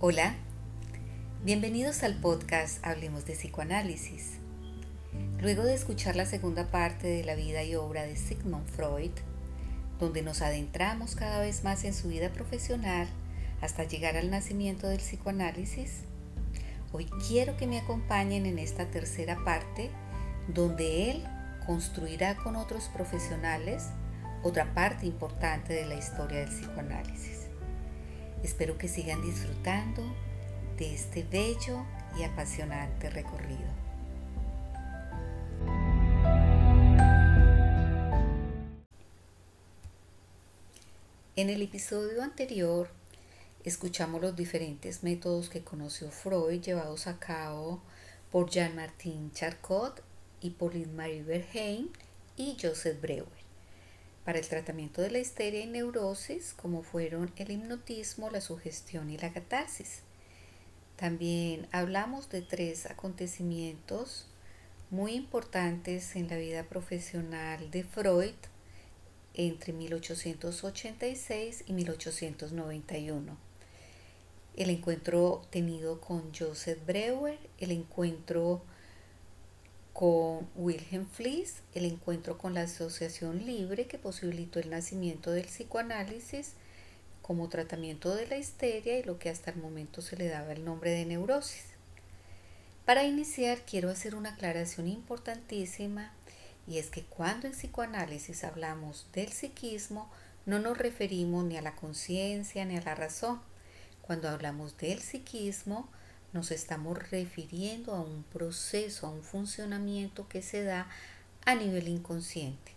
Hola, bienvenidos al podcast Hablemos de Psicoanálisis. Luego de escuchar la segunda parte de la vida y obra de Sigmund Freud, donde nos adentramos cada vez más en su vida profesional hasta llegar al nacimiento del psicoanálisis, hoy quiero que me acompañen en esta tercera parte donde él construirá con otros profesionales otra parte importante de la historia del psicoanálisis. Espero que sigan disfrutando de este bello y apasionante recorrido. En el episodio anterior escuchamos los diferentes métodos que conoció Freud llevados a cabo por Jean-Martin Charcot, Hippolyte Marie Verheyen y Joseph Breuer para el tratamiento de la histeria y neurosis, como fueron el hipnotismo, la sugestión y la catarsis. También hablamos de tres acontecimientos muy importantes en la vida profesional de Freud entre 1886 y 1891. El encuentro tenido con Joseph Breuer, el encuentro con Wilhelm Fliess, el encuentro con la asociación libre que posibilitó el nacimiento del psicoanálisis como tratamiento de la histeria y lo que hasta el momento se le daba el nombre de neurosis. Para iniciar quiero hacer una aclaración importantísima y es que cuando en psicoanálisis hablamos del psiquismo no nos referimos ni a la conciencia ni a la razón. Cuando hablamos del psiquismo nos estamos refiriendo a un proceso, a un funcionamiento que se da a nivel inconsciente.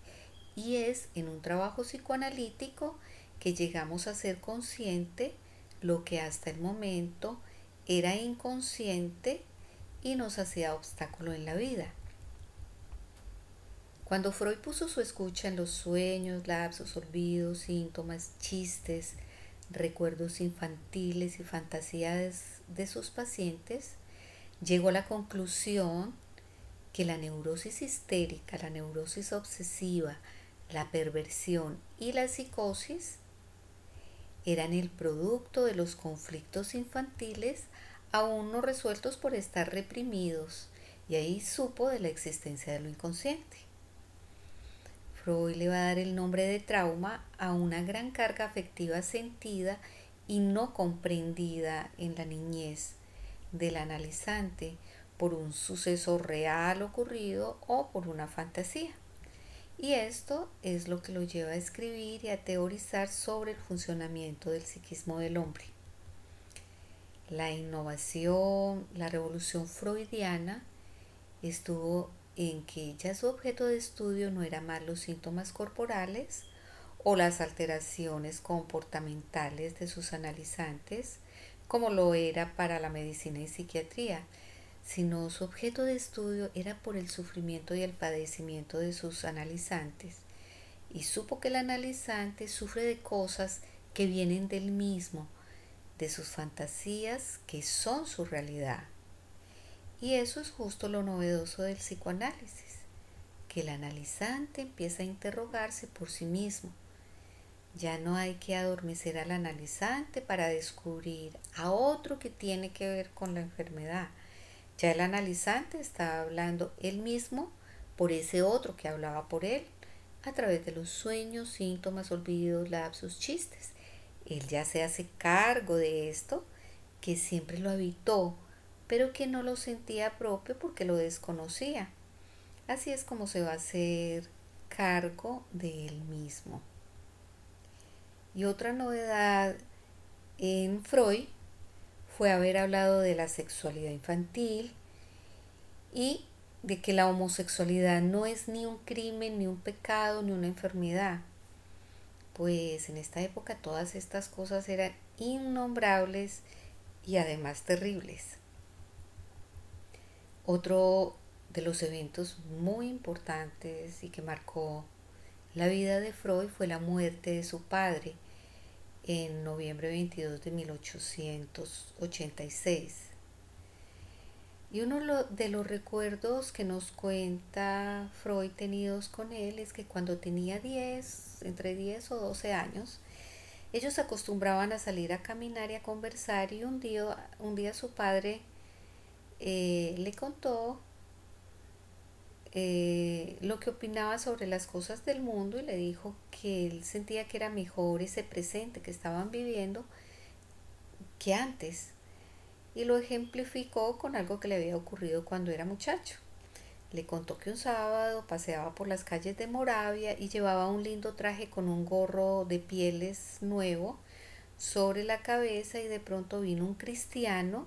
Y es en un trabajo psicoanalítico que llegamos a ser consciente lo que hasta el momento era inconsciente y nos hacía obstáculo en la vida. Cuando Freud puso su escucha en los sueños, lapsos, olvidos, síntomas, chistes, recuerdos infantiles y fantasías de sus pacientes, llegó a la conclusión que la neurosis histérica, la neurosis obsesiva, la perversión y la psicosis eran el producto de los conflictos infantiles aún no resueltos por estar reprimidos y ahí supo de la existencia de lo inconsciente. Freud le va a dar el nombre de trauma a una gran carga afectiva sentida y no comprendida en la niñez del analizante por un suceso real ocurrido o por una fantasía. Y esto es lo que lo lleva a escribir y a teorizar sobre el funcionamiento del psiquismo del hombre. La innovación, la revolución freudiana estuvo en que ya su objeto de estudio no era más los síntomas corporales o las alteraciones comportamentales de sus analizantes, como lo era para la medicina y psiquiatría, sino su objeto de estudio era por el sufrimiento y el padecimiento de sus analizantes, y supo que el analizante sufre de cosas que vienen del mismo, de sus fantasías que son su realidad. Y eso es justo lo novedoso del psicoanálisis, que el analizante empieza a interrogarse por sí mismo. Ya no hay que adormecer al analizante para descubrir a otro que tiene que ver con la enfermedad. Ya el analizante está hablando él mismo por ese otro que hablaba por él, a través de los sueños, síntomas, olvidos, lapsos, chistes. Él ya se hace cargo de esto que siempre lo habitó pero que no lo sentía propio porque lo desconocía. Así es como se va a hacer cargo de él mismo. Y otra novedad en Freud fue haber hablado de la sexualidad infantil y de que la homosexualidad no es ni un crimen, ni un pecado, ni una enfermedad. Pues en esta época todas estas cosas eran innombrables y además terribles. Otro de los eventos muy importantes y que marcó la vida de Freud fue la muerte de su padre en noviembre 22 de 1886. Y uno de los recuerdos que nos cuenta Freud tenidos con él es que cuando tenía 10, entre 10 o 12 años, Ellos acostumbraban a salir a caminar y a conversar y un día, un día su padre eh, le contó eh, lo que opinaba sobre las cosas del mundo y le dijo que él sentía que era mejor ese presente que estaban viviendo que antes. Y lo ejemplificó con algo que le había ocurrido cuando era muchacho. Le contó que un sábado paseaba por las calles de Moravia y llevaba un lindo traje con un gorro de pieles nuevo sobre la cabeza y de pronto vino un cristiano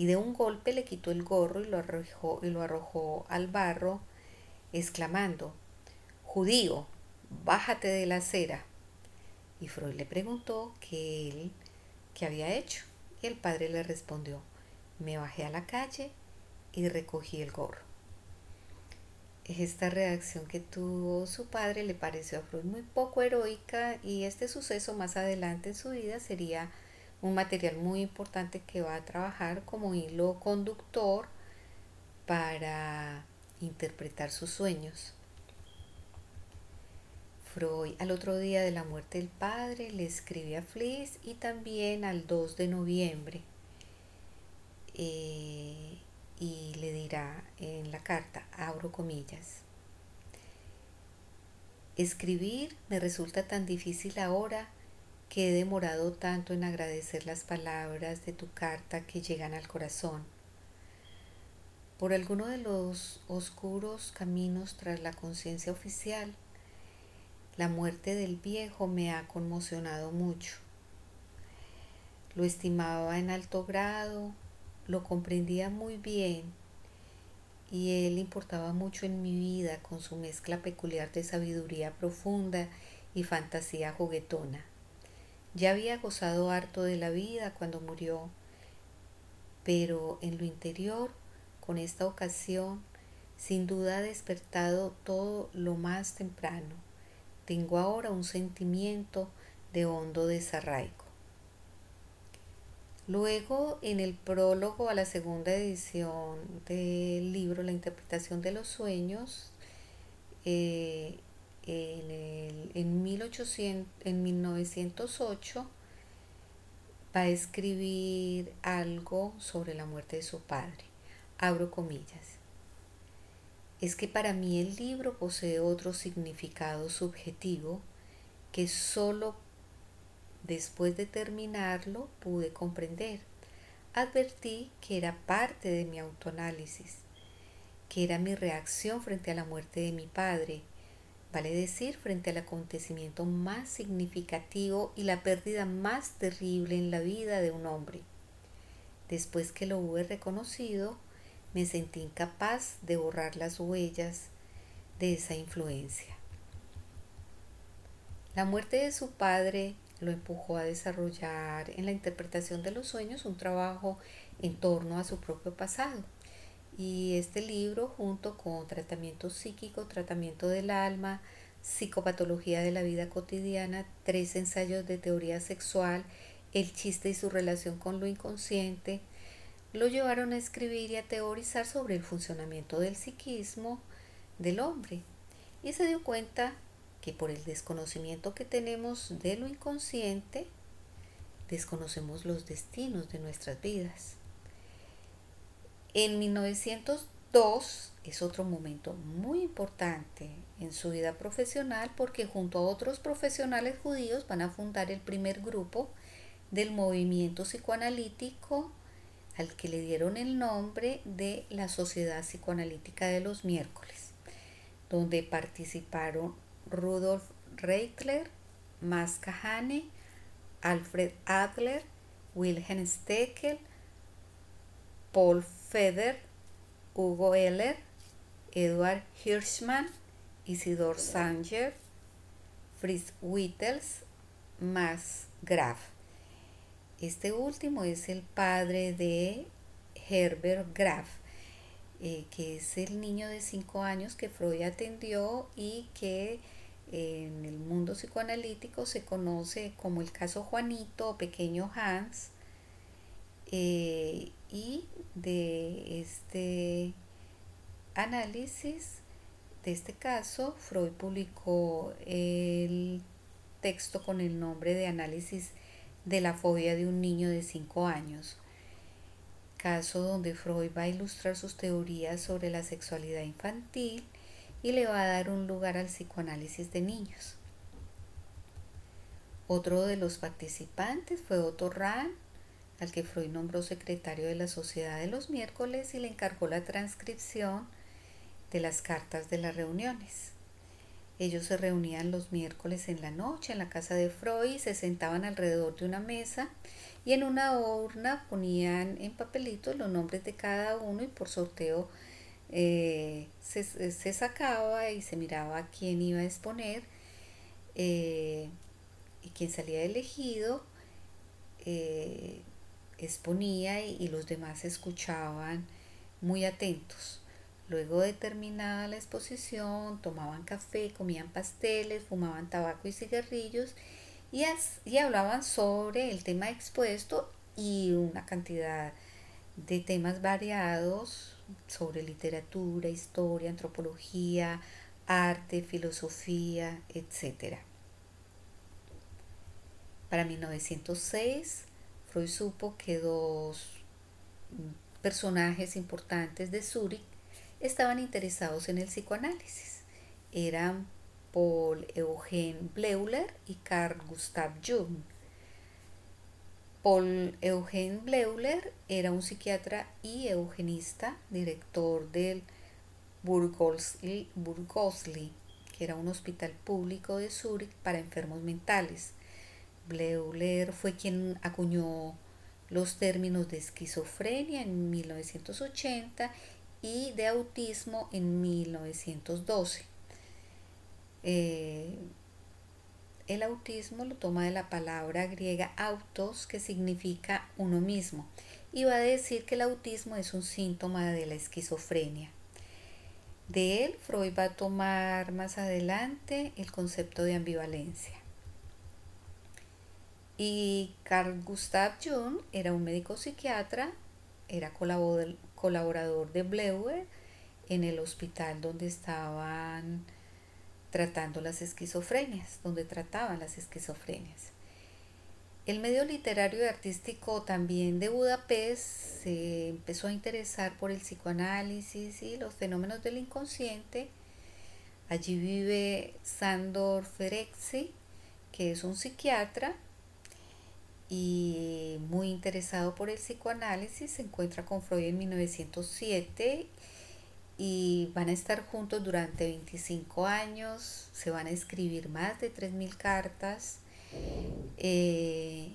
y de un golpe le quitó el gorro y lo arrojó, y lo arrojó al barro, exclamando, Judío, bájate de la acera. Y Freud le preguntó qué él, qué había hecho. Y el padre le respondió, me bajé a la calle y recogí el gorro. Esta reacción que tuvo su padre le pareció a Freud muy poco heroica y este suceso más adelante en su vida sería un material muy importante que va a trabajar como hilo conductor para interpretar sus sueños. Freud al otro día de la muerte del padre le escribe a Fliss y también al 2 de noviembre eh, y le dirá en la carta, abro comillas, escribir me resulta tan difícil ahora que he demorado tanto en agradecer las palabras de tu carta que llegan al corazón. Por alguno de los oscuros caminos tras la conciencia oficial, la muerte del viejo me ha conmocionado mucho. Lo estimaba en alto grado, lo comprendía muy bien y él importaba mucho en mi vida con su mezcla peculiar de sabiduría profunda y fantasía juguetona. Ya había gozado harto de la vida cuando murió, pero en lo interior, con esta ocasión, sin duda ha despertado todo lo más temprano. Tengo ahora un sentimiento de hondo desarraigo. Luego, en el prólogo a la segunda edición del libro La interpretación de los sueños, eh, en, el, en, 1800, en 1908 va a escribir algo sobre la muerte de su padre. Abro comillas. Es que para mí el libro posee otro significado subjetivo que solo después de terminarlo pude comprender. Advertí que era parte de mi autoanálisis, que era mi reacción frente a la muerte de mi padre, vale decir, frente al acontecimiento más significativo y la pérdida más terrible en la vida de un hombre. Después que lo hube reconocido, me sentí incapaz de borrar las huellas de esa influencia. La muerte de su padre lo empujó a desarrollar en la interpretación de los sueños un trabajo en torno a su propio pasado y este libro, junto con tratamiento psíquico, tratamiento del alma, psicopatología de la vida cotidiana, tres ensayos de teoría sexual, el chiste y su relación con lo inconsciente, lo llevaron a escribir y a teorizar sobre el funcionamiento del psiquismo del hombre. Y se dio cuenta que por el desconocimiento que tenemos de lo inconsciente, desconocemos los destinos de nuestras vidas. En 1902 es otro momento muy importante en su vida profesional porque junto a otros profesionales judíos van a fundar el primer grupo del movimiento psicoanalítico al que le dieron el nombre de la Sociedad Psicoanalítica de los Miércoles, donde participaron Rudolf Reichler, Max Kahane, Alfred Adler, Wilhelm Steckel, Paul Feder, Hugo Heller, Edward Hirschman, Isidor Sanger, Fritz Wittels, Max Graf. Este último es el padre de Herbert Graf, eh, que es el niño de 5 años que Freud atendió y que en el mundo psicoanalítico se conoce como el caso Juanito o pequeño Hans. Eh, y de este análisis de este caso, Freud publicó el texto con el nombre de Análisis de la fobia de un niño de 5 años, caso donde Freud va a ilustrar sus teorías sobre la sexualidad infantil y le va a dar un lugar al psicoanálisis de niños. Otro de los participantes fue Otto Rahn, al que Freud nombró secretario de la Sociedad de los miércoles y le encargó la transcripción de las cartas de las reuniones. Ellos se reunían los miércoles en la noche en la casa de Freud y se sentaban alrededor de una mesa y en una urna ponían en papelitos los nombres de cada uno y por sorteo eh, se, sacaba y se miraba quién iba a exponer eh, y quien salía elegido eh, exponía y, los demás escuchaban muy atentos. Luego de terminada la exposición, tomaban café, comían pasteles, fumaban tabaco y cigarrillos y, y hablaban sobre el tema expuesto y una cantidad de temas variados sobre literatura, historia, antropología, arte, filosofía, etc. Para 1906, Freud supo que dos personajes importantes de Zurich estaban interesados en el psicoanálisis. Eran Paul Eugen Bleuler y Carl Gustav Jung. Paul Eugen Bleuler era un psiquiatra y eugenista, director del Burgosli, que era un hospital público de Zurich para enfermos mentales. Bleuler fue quien acuñó los términos de esquizofrenia en 1980 y de autismo en 1912. Eh, el autismo lo toma de la palabra griega autos, que significa uno mismo, y va a decir que el autismo es un síntoma de la esquizofrenia. De él, Freud va a tomar más adelante el concepto de ambivalencia. Y Carl Gustav Jung era un médico psiquiatra, era colaborador de Bleuer en el hospital donde estaban tratando las esquizofrenias, donde trataban las esquizofrenias. El medio literario y artístico también de Budapest se empezó a interesar por el psicoanálisis y los fenómenos del inconsciente. Allí vive Sandor Ferenczi, que es un psiquiatra y muy interesado por el psicoanálisis, se encuentra con Freud en 1907 y van a estar juntos durante 25 años, se van a escribir más de 3.000 cartas eh,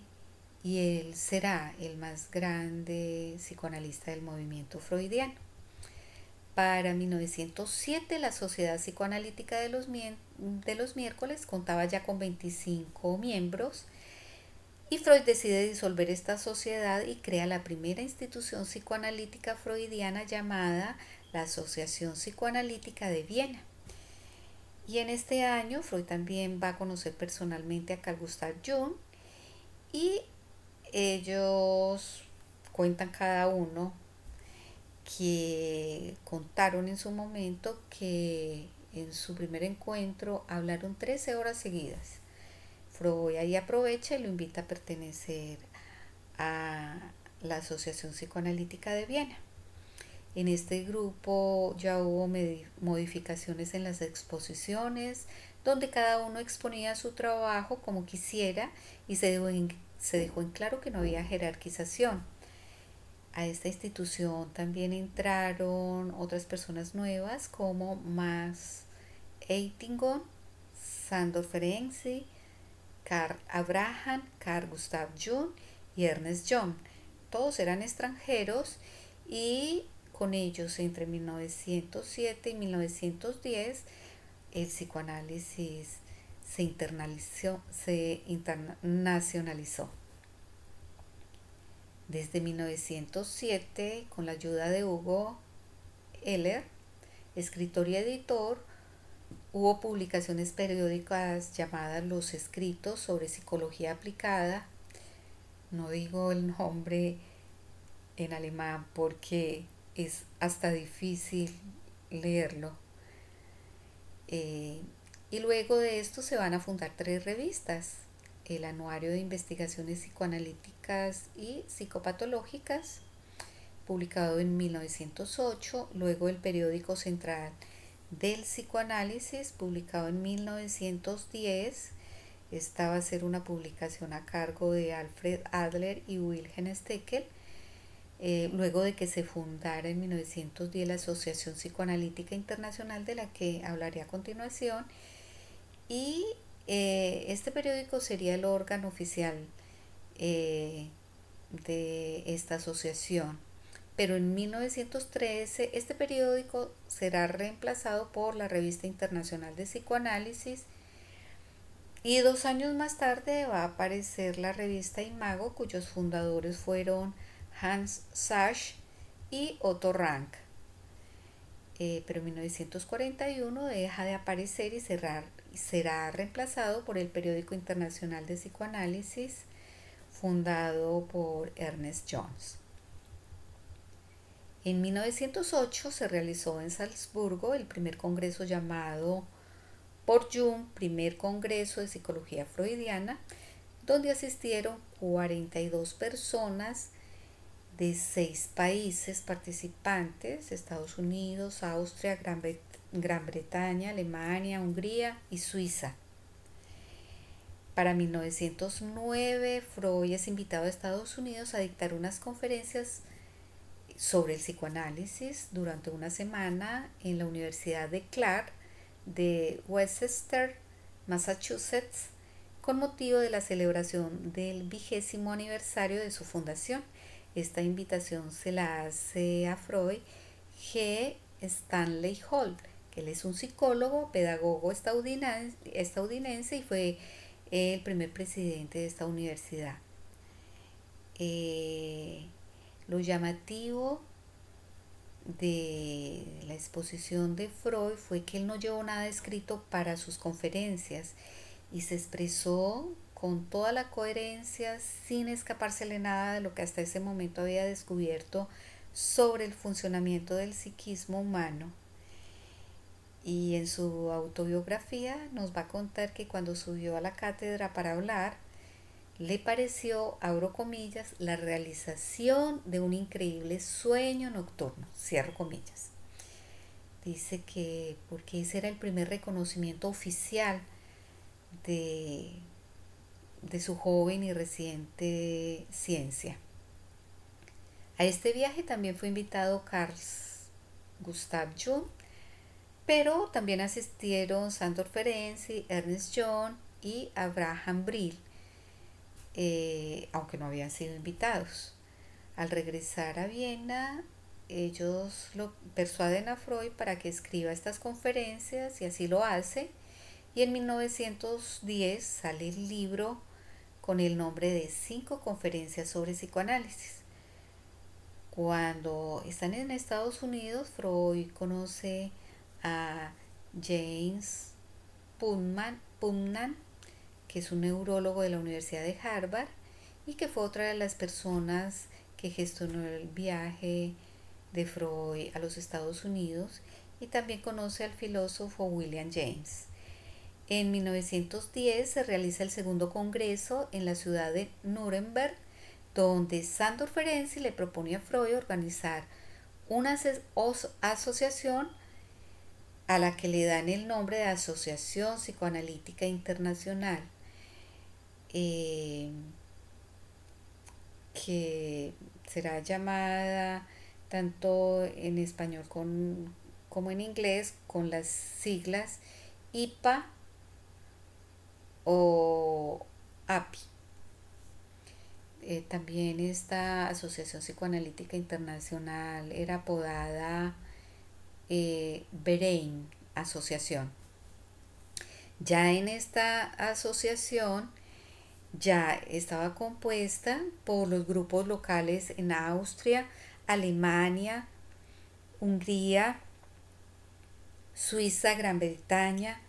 y él será el más grande psicoanalista del movimiento freudiano. Para 1907 la Sociedad Psicoanalítica de los, de los miércoles contaba ya con 25 miembros y Freud decide disolver esta sociedad y crea la primera institución psicoanalítica freudiana llamada la Asociación Psicoanalítica de Viena. Y en este año Freud también va a conocer personalmente a Carl Gustav Jung y ellos cuentan cada uno que contaron en su momento que en su primer encuentro hablaron 13 horas seguidas Freud ahí aprovecha y lo invita a pertenecer a la Asociación Psicoanalítica de Viena. En este grupo ya hubo modificaciones en las exposiciones, donde cada uno exponía su trabajo como quisiera y se dejó en, claro que no había jerarquización. A esta institución también entraron otras personas nuevas como Max Eitingon, Sandor Ferenczi, Carl Abraham, Carl Gustav Jung y Ernest John. Todos eran extranjeros y con ellos entre 1907 y 1910 el psicoanálisis se internacionalizó. Desde 1907, con la ayuda de Hugo Heller, escritor y editor, Hubo publicaciones periódicas llamadas Los Escritos sobre Psicología Aplicada. No digo el nombre en alemán porque es hasta difícil leerlo. Eh, Y luego de esto se van a fundar tres revistas, el Anuario de Investigaciones Psicoanalíticas y Psicopatológicas, publicado en 1908, luego el Periódico Central del Psicoanálisis, publicado en 1910. Esta va a ser una publicación a cargo de Alfred Adler y Wilhelm Steckel, eh, luego de que se fundara en 1910 la Asociación Psicoanalítica Internacional, de la que hablaré a continuación, y eh, este periódico sería el órgano oficial eh, de esta asociación. Pero en 1913 este periódico será reemplazado por la Revista Internacional de Psicoanálisis y dos años más tarde va a aparecer la revista Imago cuyos fundadores fueron Hans Sachs y Otto Rank. Eh, pero en 1941 deja de aparecer y será reemplazado por el Periódico Internacional de Psicoanálisis fundado por Ernest Jones. En 1908 se realizó en Salzburgo el primer congreso llamado por Jung, primer congreso de psicología freudiana, donde asistieron 42 personas de seis países participantes, Estados Unidos, Austria, Gran, Bretaña, Alemania, Hungría y Suiza. Para 1909, Freud es invitado a Estados Unidos a dictar unas conferencias sobre el psicoanálisis durante una semana en la Universidad de Clark de Westchester, Massachusetts, con motivo de la celebración del vigésimo aniversario de su fundación. Esta invitación se la hace a Freud G. Stanley Hall, él es un psicólogo, pedagogo estadounidense, y fue el primer presidente de esta universidad. Eh, lo llamativo de la exposición de Freud fue que él no llevó nada escrito para sus conferencias y se expresó con toda la coherencia sin escapársele nada de lo que hasta ese momento había descubierto sobre el funcionamiento del psiquismo humano. Y en su autobiografía nos va a contar que cuando subió a la cátedra para hablar, le pareció, abro comillas, la realización de un increíble sueño nocturno, cierro comillas. Dice que porque ese era el primer reconocimiento oficial de, de su joven y reciente ciencia. A este viaje también fue invitado Carl Gustav Jung, pero también asistieron Sandor Ferenczi, Ernest John y Abraham Brill, eh, aunque no habían sido invitados. Al regresar a Viena, ellos lo persuaden a Freud para que escriba estas conferencias y así lo hace. Y en 1910 sale el libro con el nombre de Cinco conferencias sobre psicoanálisis. Cuando están en Estados Unidos, Freud conoce a James Putnam, que es un neurólogo de la Universidad de Harvard y que fue otra de las personas que gestionó el viaje de Freud a los Estados Unidos y también conoce al filósofo William James. En 1910 se realiza el segundo congreso en la ciudad de Nuremberg, donde Sandor Ferenczi le propone a Freud organizar una asociación a la que le dan el nombre de Asociación Psicoanalítica Internacional, eh, que será llamada tanto en español como en inglés con las siglas IPA o API. Eh, también esta Asociación Psicoanalítica Internacional era apodada eh, Brain Asociación. Ya en esta asociación ya estaba compuesta por los grupos locales en Austria, Alemania, Hungría, Suiza, Gran Bretaña,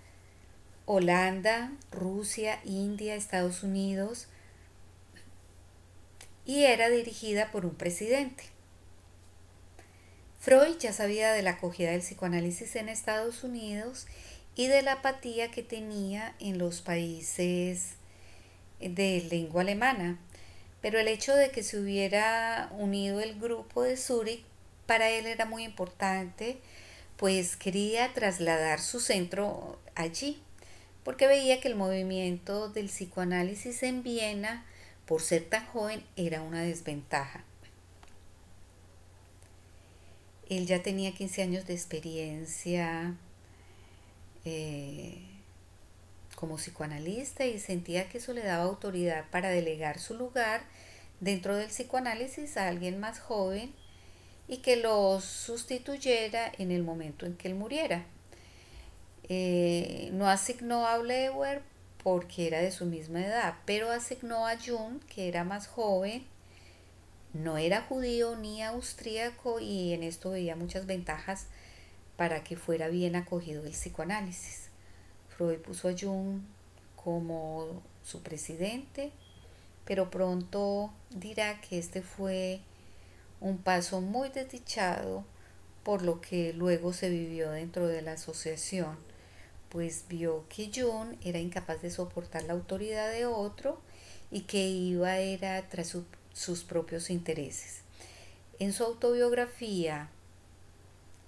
Holanda, Rusia, India, Estados Unidos y era dirigida por un presidente. Freud ya sabía de la acogida del psicoanálisis en Estados Unidos y de la apatía que tenía en los países de lengua alemana. Pero el hecho de que se hubiera unido el grupo de Zurich para él era muy importante, pues quería trasladar su centro allí, porque veía que el movimiento del psicoanálisis en Viena, por ser tan joven, era una desventaja. Él ya tenía 15 años de experiencia eh, como psicoanalista y sentía que eso le daba autoridad para delegar su lugar dentro del psicoanálisis a alguien más joven y que lo sustituyera en el momento en que él muriera. Eh, no asignó a Bleuer porque era de su misma edad, pero asignó a Jung, que era más joven, no era judío ni austríaco y en esto veía muchas ventajas para que fuera bien acogido el psicoanálisis. Freud puso a Jung como su presidente, pero pronto dirá que este fue un paso muy desdichado por lo que luego se vivió dentro de la asociación, pues vio que Jung era incapaz de soportar la autoridad de otro y que iba era tras sus propios intereses. En su autobiografía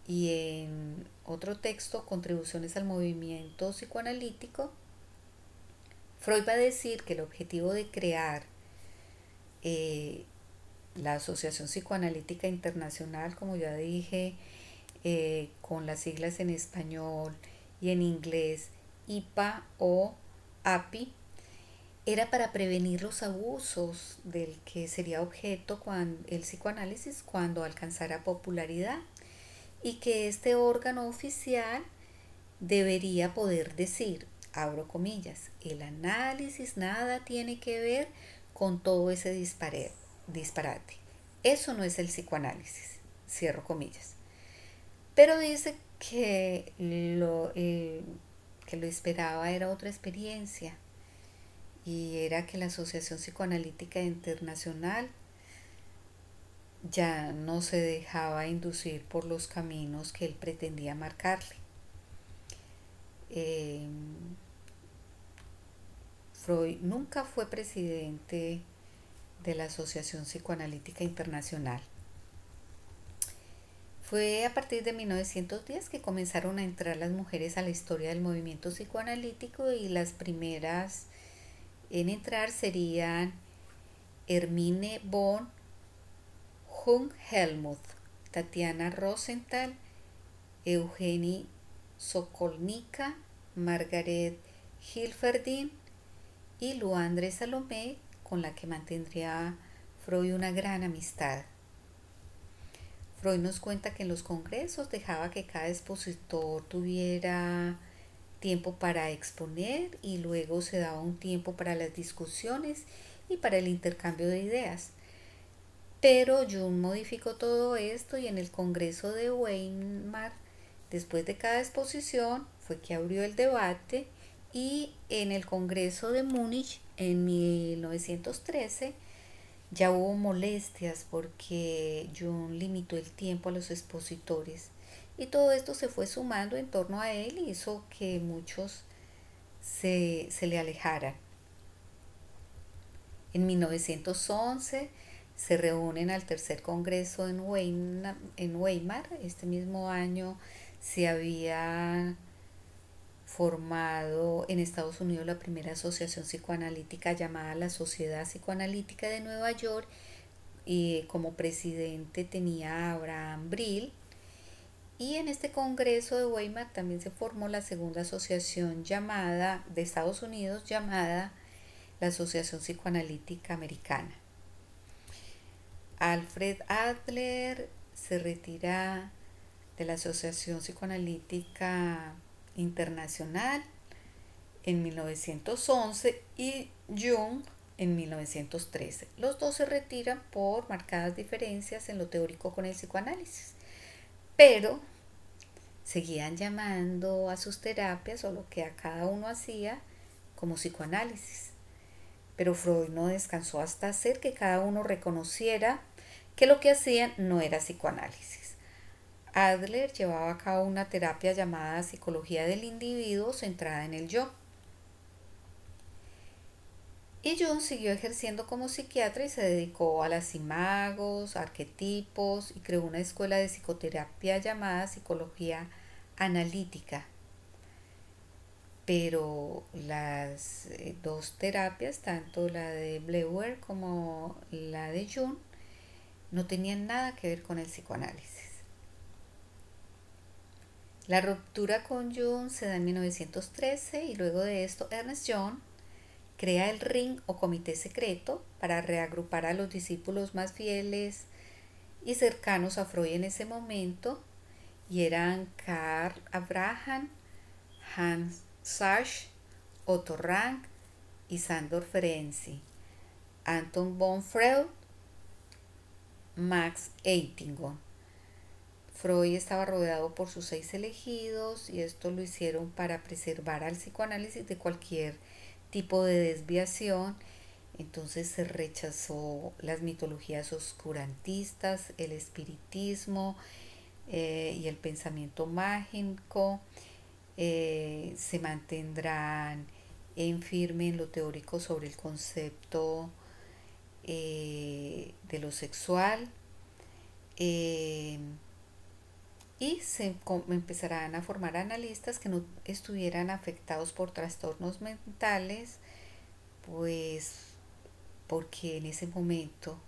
y en otro texto, Contribuciones al movimiento psicoanalítico, Freud va a decir que el objetivo de crear eh, la Asociación Psicoanalítica Internacional, como ya dije, eh, con las siglas en español y en inglés, IPA o API, era para prevenir los abusos del que sería objeto el psicoanálisis cuando alcanzara popularidad y que este órgano oficial debería poder decir, abro comillas, el análisis nada tiene que ver con todo ese disparate. Eso no es el psicoanálisis, cierro comillas. Pero dice que lo, que lo esperaba era otra experiencia y era que la Asociación Psicoanalítica Internacional ya no se dejaba inducir por los caminos que él pretendía marcarle. Em, Freud nunca fue presidente de la Asociación Psicoanalítica Internacional. Fue a partir de 1910 que comenzaron a entrar las mujeres a la historia del movimiento psicoanalítico y las primeras en entrar serían Hermine von Jung Helmuth, Tatiana Rosenthal, Eugenie Sokolnika, Margaret Hilferdin y Luandre Salomé, con la que mantendría Freud una gran amistad. Freud nos cuenta que en los congresos dejaba que cada expositor tuviera tiempo para exponer y luego se daba un tiempo para las discusiones y para el intercambio de ideas. Pero Jung modificó todo esto y en el Congreso de Weimar, después de cada exposición, fue que abrió el debate y en el Congreso de Múnich en 1913 ya hubo molestias porque Jung limitó el tiempo a los expositores y todo esto se fue sumando en torno a él y hizo que muchos se, le alejaran. En 1911 se reúnen al tercer congreso en Weimar, en Weimar. Este mismo año se había formado en Estados Unidos la primera asociación psicoanalítica llamada la Sociedad Psicoanalítica de Nueva York y como presidente tenía Abraham Brill. Y en este congreso de Weimar también se formó la segunda asociación llamada de Estados Unidos llamada la Asociación Psicoanalítica Americana. Alfred Adler se retira de la Asociación Psicoanalítica Internacional en 1911 y Jung en 1913. Los dos se retiran por marcadas diferencias en lo teórico con el psicoanálisis, pero seguían llamando a sus terapias o lo que a cada uno hacía como psicoanálisis. Pero Freud no descansó hasta hacer que cada uno reconociera que lo que hacían no era psicoanálisis Adler llevaba a cabo una terapia llamada psicología del individuo centrada en el yo. Y Jung siguió ejerciendo como psiquiatra y se dedicó a las imagos, arquetipos y creó una escuela de psicoterapia llamada psicología analítica. Pero las eh, dos terapias, tanto la de Bleuer como la de Jung, no tenían nada que ver con el psicoanálisis. La ruptura con Jung se da en 1913 y luego de esto Ernest John crea el ring o comité secreto para reagrupar a los discípulos más fieles y cercanos a Freud en ese momento y eran Karl Abraham, Hans Sachs, Otto Rank y Sandor Ferenczi, Anton von Freud, Max Eitingon. Freud estaba rodeado por sus seis elegidos y esto lo hicieron para preservar al psicoanálisis de cualquier tipo de desviación. Entonces se rechazó las mitologías oscurantistas, el espiritismo eh, y el pensamiento mágico. Eh, se mantendrán en firme en lo teórico sobre el concepto eh, de lo sexual y se empezarán a formar analistas que no estuvieran afectados por trastornos mentales, pues porque en ese momento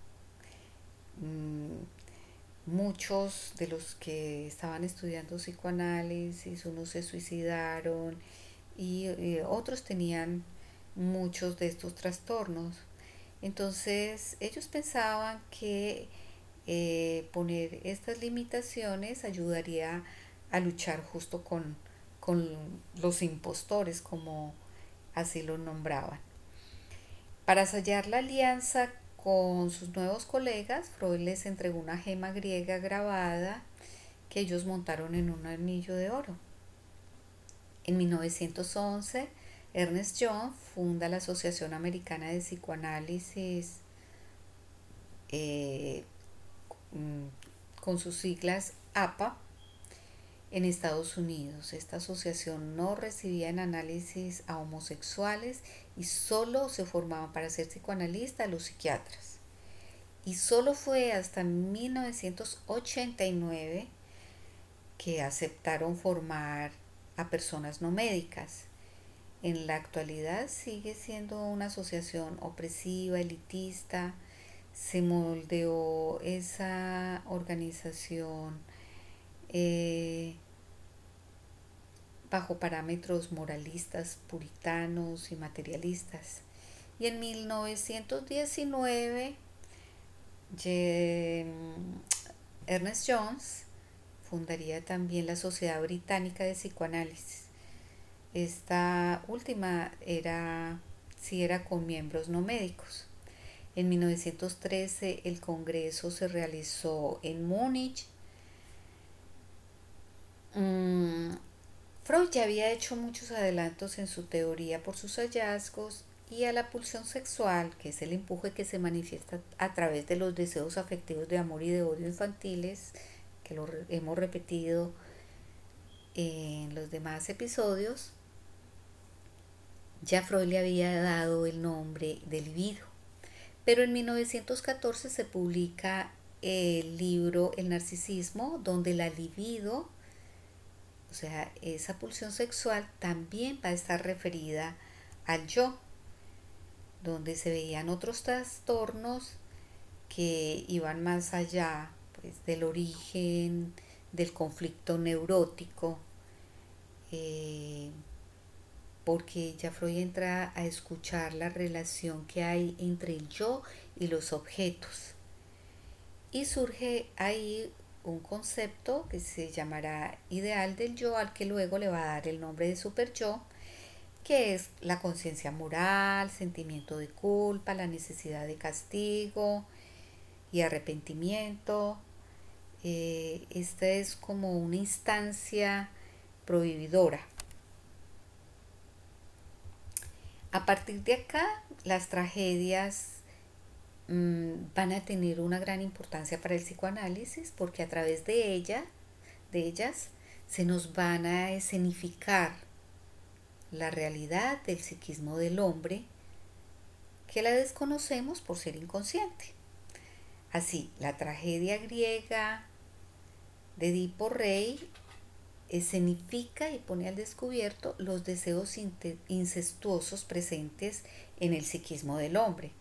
mm, muchos de los que estaban estudiando psicoanálisis, unos se suicidaron y otros tenían muchos de estos trastornos. Entonces ellos pensaban que eh, poner estas limitaciones ayudaría a luchar justo con, con los impostores, como así lo nombraban. Para sellar la alianza con sus nuevos colegas, Freud les entregó una gema griega grabada que ellos montaron en un anillo de oro. En 1911, Ernest John funda la Asociación Americana de Psicoanálisis eh, Mm, con sus siglas APA en Estados Unidos. Esta asociación no recibía en análisis a homosexuales y solo se formaban para ser psicoanalistas los psiquiatras. Y solo fue hasta 1989 que aceptaron formar a personas no médicas. En la actualidad sigue siendo una asociación opresiva, elitista, se moldeó esa organización eh, bajo parámetros moralistas, puritanos y materialistas. Y en 1919, Ernest Jones fundaría también la Sociedad Británica de Psicoanálisis. Esta última era, si era con miembros no médicos. En 1913 el Congreso se realizó en Múnich. Mm, Freud ya había hecho muchos adelantos en su teoría por sus hallazgos y a la pulsión sexual, que es el empuje que se manifiesta a través de los deseos afectivos de amor y de odio infantiles, que lo hemos repetido en los demás episodios, ya Freud le había dado el nombre de libido. Pero en 1914 se publica el libro El narcisismo, donde la libido, o sea, esa pulsión sexual, también va a estar referida al yo, donde se veían otros trastornos que iban más allá pues, del origen del conflicto neurótico. Eh, porque ya Freud entra a escuchar la relación que hay entre el yo y los objetos. Y surge ahí un concepto que se llamará ideal del yo, al que luego le va a dar el nombre de super yo, que es la conciencia moral, sentimiento de culpa, la necesidad de castigo y arrepentimiento. Eh, esta es como una instancia prohibidora A partir de acá, las tragedias van a tener una gran importancia para el psicoanálisis porque a través de ella de ellas se nos van a escenificar la realidad del psiquismo del hombre que la desconocemos por ser inconsciente. Así, la tragedia griega de Edipo Rey escenifica y pone al descubierto los deseos incestuosos presentes en el psiquismo del hombre.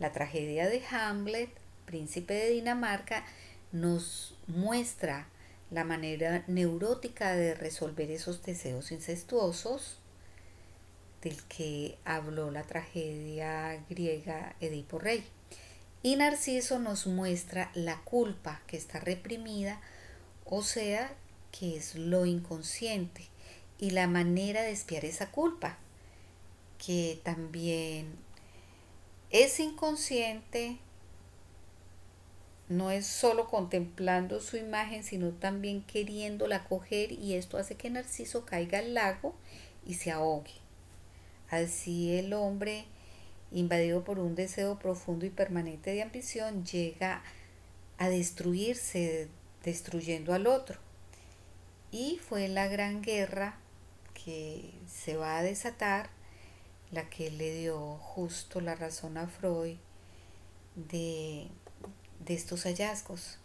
La tragedia de Hamlet, príncipe de Dinamarca, nos muestra la manera neurótica de resolver esos deseos incestuosos del que habló la tragedia griega Edipo Rey. Y Narciso nos muestra la culpa que está reprimida, o sea, que es lo inconsciente y la manera de espiar esa culpa, que también es inconsciente, no es solo contemplando su imagen, sino también queriéndola coger y esto hace que Narciso caiga al lago y se ahogue. Así el hombre, invadido por un deseo profundo y permanente de ambición, llega a destruirse, destruyendo al otro. Y fue la gran guerra que se va a desatar la que le dio justo la razón a Freud de, de estos hallazgos.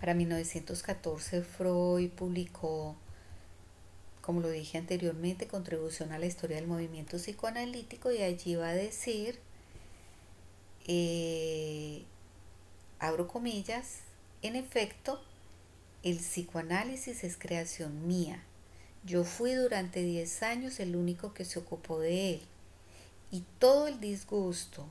Para 1914 Freud publicó, como lo dije anteriormente, Contribución a la historia del movimiento psicoanalítico y allí va a decir, eh, abro comillas, en efecto, el psicoanálisis es creación mía. Yo fui durante 10 años el único que se ocupó de él. Y todo el disgusto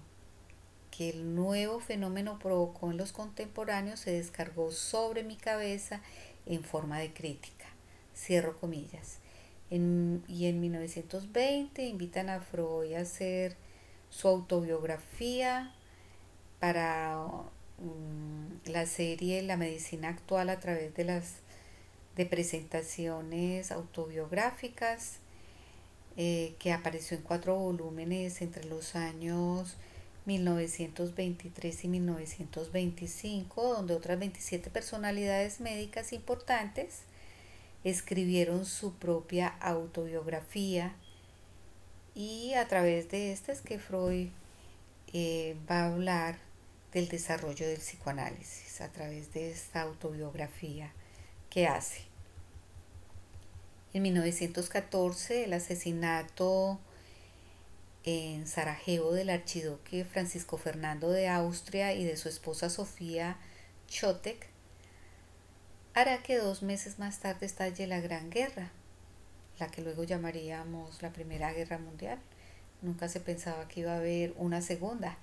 que el nuevo fenómeno provocó en los contemporáneos se descargó sobre mi cabeza en forma de crítica. Cierro comillas. y en 1920 invitan a Freud a hacer su autobiografía para Mm, la serie La medicina actual a través de las de presentaciones autobiográficas eh, que apareció en cuatro volúmenes entre los años 1923 y 1925, donde otras 27 personalidades médicas importantes escribieron su propia autobiografía. Y a través de esta es que Freud eh, va a hablar del desarrollo del psicoanálisis a través de esta autobiografía que hace. En 1914 el asesinato en Sarajevo del archiduque Francisco Fernando de Austria y de su esposa Sofía Chotek hará que dos meses más tarde estalle la Gran Guerra, la que luego llamaríamos la Primera Guerra Mundial. Nunca se pensaba que iba a haber una segunda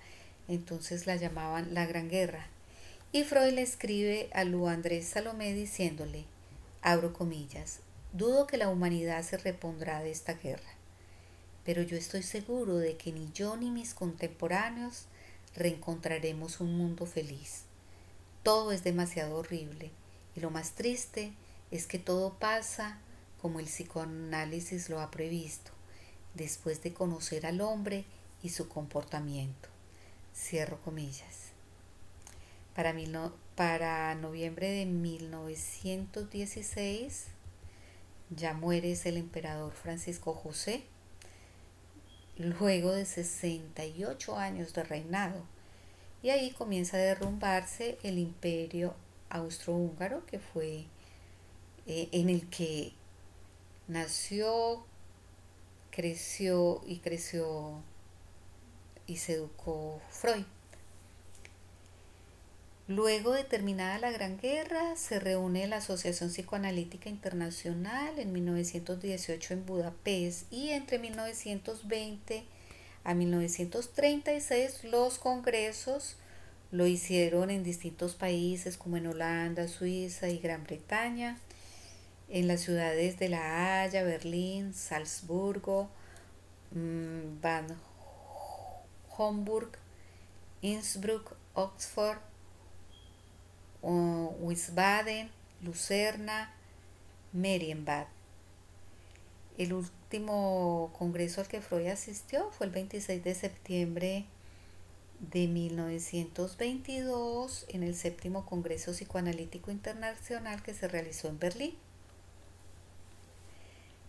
entonces la llamaban la Gran Guerra. Y Freud le escribe a Lu Andrés Salomé diciéndole, abro comillas, dudo que la humanidad se repondrá de esta guerra, pero yo estoy seguro de que ni yo ni mis contemporáneos reencontraremos un mundo feliz. Todo es demasiado horrible y lo más triste es que todo pasa como el psicoanálisis lo ha previsto, después de conocer al hombre y su comportamiento. Cierro comillas. Para, para noviembre de 1916 ya muere el emperador Francisco José, luego de 68 años de reinado. Y ahí comienza a derrumbarse el imperio austrohúngaro, que fue eh, en el que nació, creció y creció y se educó Freud. Luego de terminada la Gran Guerra, se reúne la Asociación Psicoanalítica Internacional en 1918 en Budapest y entre 1920 a 1936 los congresos lo hicieron en distintos países como en Holanda, Suiza y Gran Bretaña, en las ciudades de La Haya, Berlín, Salzburgo, mm, Van Homburg, Innsbruck, Oxford, Wiesbaden, Lucerna, Marienbad. El último congreso al que Freud asistió fue el 26 de septiembre de 1922 en el séptimo Congreso Psicoanalítico Internacional que se realizó en Berlín.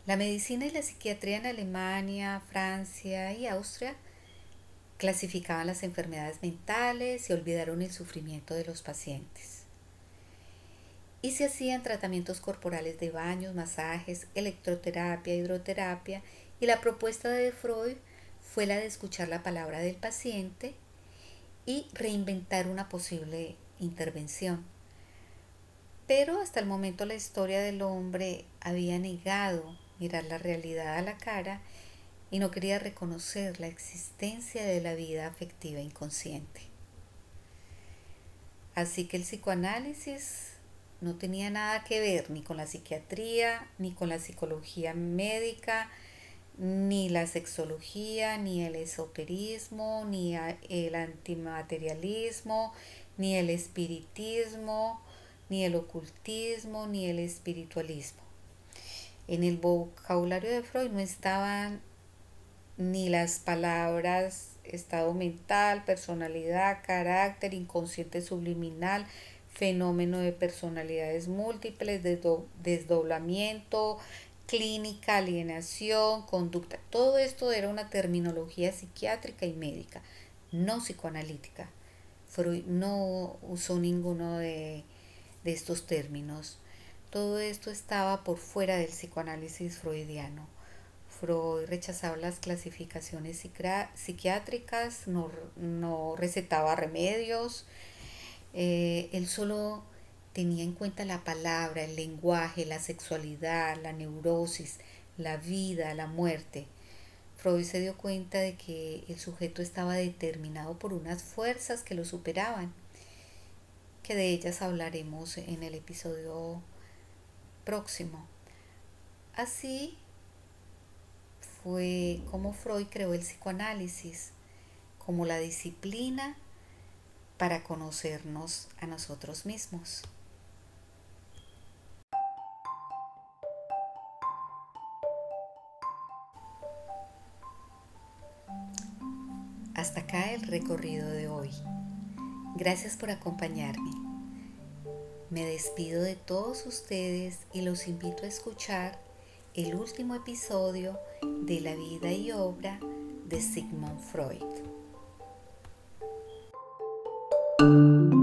La medicina y la psiquiatría en Alemania, Francia y Austria clasificaban las enfermedades mentales y olvidaron el sufrimiento de los pacientes. Y se hacían tratamientos corporales de baños, masajes, electroterapia, hidroterapia y la propuesta de Freud fue la de escuchar la palabra del paciente y reinventar una posible intervención. Pero hasta el momento la historia del hombre había negado mirar la realidad a la cara y no quería reconocer la existencia de la vida afectiva inconsciente. Así que el psicoanálisis no tenía nada que ver ni con la psiquiatría, ni con la psicología médica, ni la sexología, ni el esoterismo, ni el antimaterialismo, ni el espiritismo, ni el ocultismo, ni el espiritualismo. En el vocabulario de Freud no estaban ni las palabras estado mental, personalidad, carácter, inconsciente subliminal, fenómeno de personalidades múltiples, desdoblamiento, clínica, alienación, conducta. Todo esto era una terminología psiquiátrica y médica, no psicoanalítica. Freud no usó ninguno de, de estos términos. Todo esto estaba por fuera del psicoanálisis freudiano. Freud rechazaba las clasificaciones psiquiátricas, no, no recetaba remedios, eh, él solo tenía en cuenta la palabra, el lenguaje, la sexualidad, la neurosis, la vida, la muerte. Freud se dio cuenta de que el sujeto estaba determinado por unas fuerzas que lo superaban, que de ellas hablaremos en el episodio próximo. Así fue como Freud creó el psicoanálisis, como la disciplina para conocernos a nosotros mismos. Hasta acá el recorrido de hoy. Gracias por acompañarme. Me despido de todos ustedes y los invito a escuchar el último episodio de la vida y obra de Sigmund Freud. Thank you.